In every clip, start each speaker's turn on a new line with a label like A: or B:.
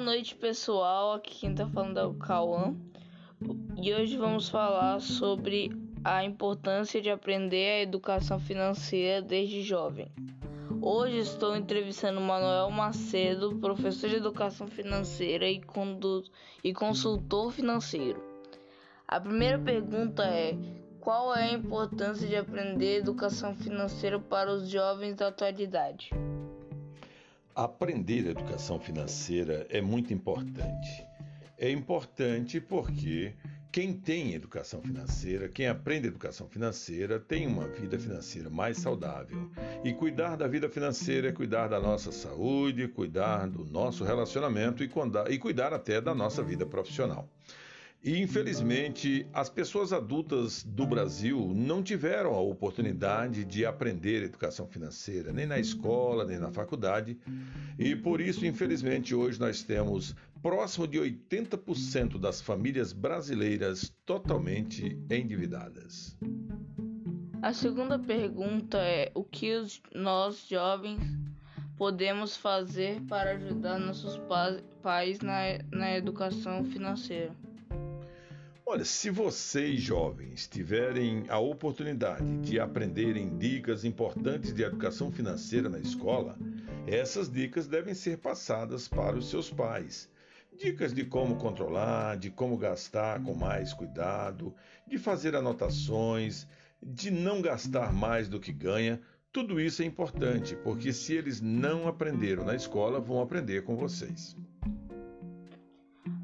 A: noite, pessoal. Aqui quem tá falando é o Cauã. E hoje vamos falar sobre a importância de aprender a educação financeira desde jovem. Hoje estou entrevistando Manuel Macedo, professor de educação financeira e, e consultor financeiro. A primeira pergunta é: qual é a importância de aprender educação financeira para os jovens da atualidade?
B: Aprender educação financeira é muito importante. É importante porque quem tem educação financeira, quem aprende educação financeira, tem uma vida financeira mais saudável. E cuidar da vida financeira é cuidar da nossa saúde, cuidar do nosso relacionamento e cuidar até da nossa vida profissional. E infelizmente, as pessoas adultas do Brasil não tiveram a oportunidade de aprender educação financeira, nem na escola, nem na faculdade. E por isso, infelizmente, hoje nós temos próximo de 80% das famílias brasileiras totalmente endividadas.
A: A segunda pergunta é: o que nós jovens podemos fazer para ajudar nossos pais na, na educação financeira?
B: Olha, se vocês jovens tiverem a oportunidade de aprenderem dicas importantes de educação financeira na escola, essas dicas devem ser passadas para os seus pais. Dicas de como controlar, de como gastar com mais cuidado, de fazer anotações, de não gastar mais do que ganha. Tudo isso é importante, porque se eles não aprenderam na escola, vão aprender com vocês.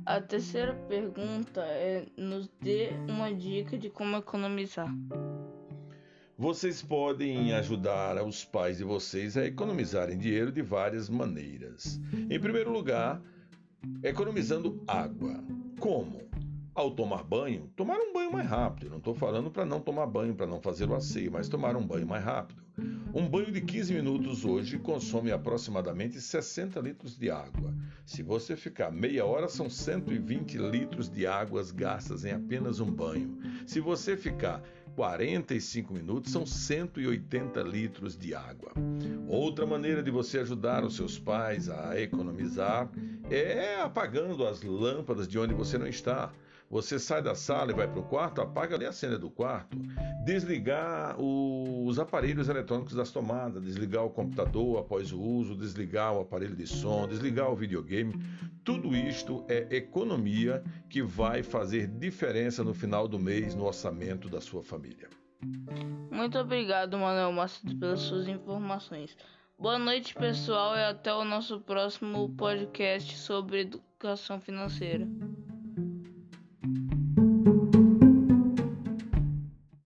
A: A terceira pergunta é: nos dê uma dica de como economizar.
B: Vocês podem ajudar os pais de vocês a economizarem dinheiro de várias maneiras. Em primeiro lugar, economizando água. Como? Ao tomar banho, tomar um banho mais rápido. Não estou falando para não tomar banho, para não fazer o asseio, mas tomar um banho mais rápido. Um banho de 15 minutos hoje consome aproximadamente 60 litros de água. Se você ficar meia hora, são 120 litros de águas gastas em apenas um banho. Se você ficar 45 minutos, são 180 litros de água. Outra maneira de você ajudar os seus pais a economizar é apagando as lâmpadas de onde você não está. Você sai da sala e vai para o quarto, apaga ali a cena do quarto. Desligar os aparelhos eletrônicos das tomadas, desligar o computador após o uso, desligar o aparelho de som, desligar o videogame. Tudo isto é economia que vai fazer diferença no final do mês no orçamento da sua família.
A: Muito obrigado, Manuel Macedo, pelas suas informações. Boa noite, pessoal, e até o nosso próximo podcast sobre educação financeira.